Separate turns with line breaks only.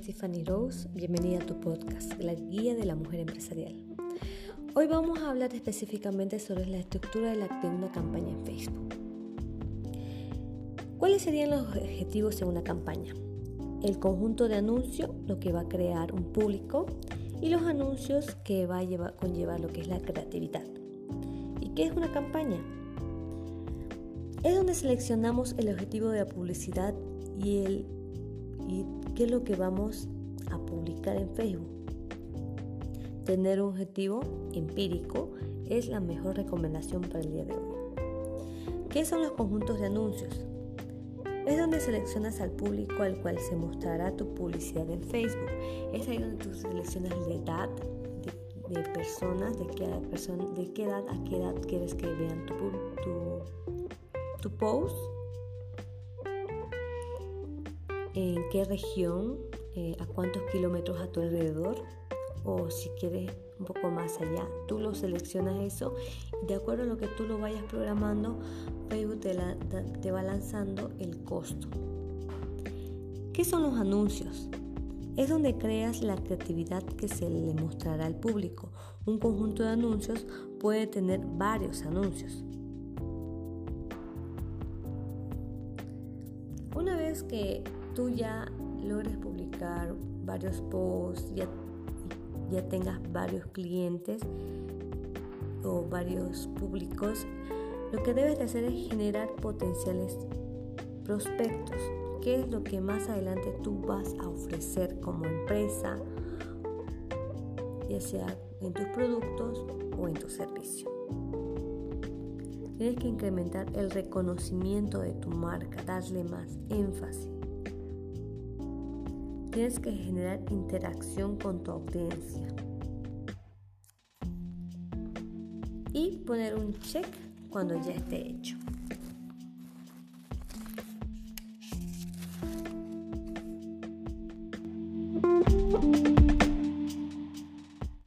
Tiffany Rose, bienvenida a tu podcast, La Guía de la Mujer Empresarial. Hoy vamos a hablar específicamente sobre la estructura de, una campaña en Facebook. ¿Cuáles serían los objetivos de una campaña? El conjunto de anuncios, lo que va a crear un público, y los anuncios que va a conllevar lo que es la creatividad. ¿Y qué es una campaña? Es donde seleccionamos el objetivo de la publicidad y el y qué es lo que vamos a publicar en Facebook. Tener un objetivo empírico es la mejor recomendación para el día de hoy. ¿Qué son los conjuntos de anuncios? Es donde seleccionas al público al cual se mostrará tu publicidad en Facebook. Es ahí donde tú seleccionas la edad de, personas, de qué, persona, de qué edad a qué edad quieres que vean tu, tu post en qué región, eh, a cuántos kilómetros a tu alrededor o si quieres un poco más allá. Tú lo seleccionas eso y de acuerdo a lo que tú lo vayas programando, Facebook te, te va lanzando el costo. ¿Qué son los anuncios? Es donde creas la creatividad que se le mostrará al público. Un conjunto de anuncios puede tener varios anuncios. Una vez que tú ya logres publicar varios posts, ya, ya tengas varios clientes o varios públicos, lo que debes de hacer es generar potenciales prospectos. ¿Qué es lo que más adelante tú vas a ofrecer como empresa, ya sea en tus productos o en tu servicio? Tienes que incrementar el reconocimiento de tu marca, darle más énfasis. Tienes que generar interacción con tu audiencia. Y poner un check cuando ya esté hecho.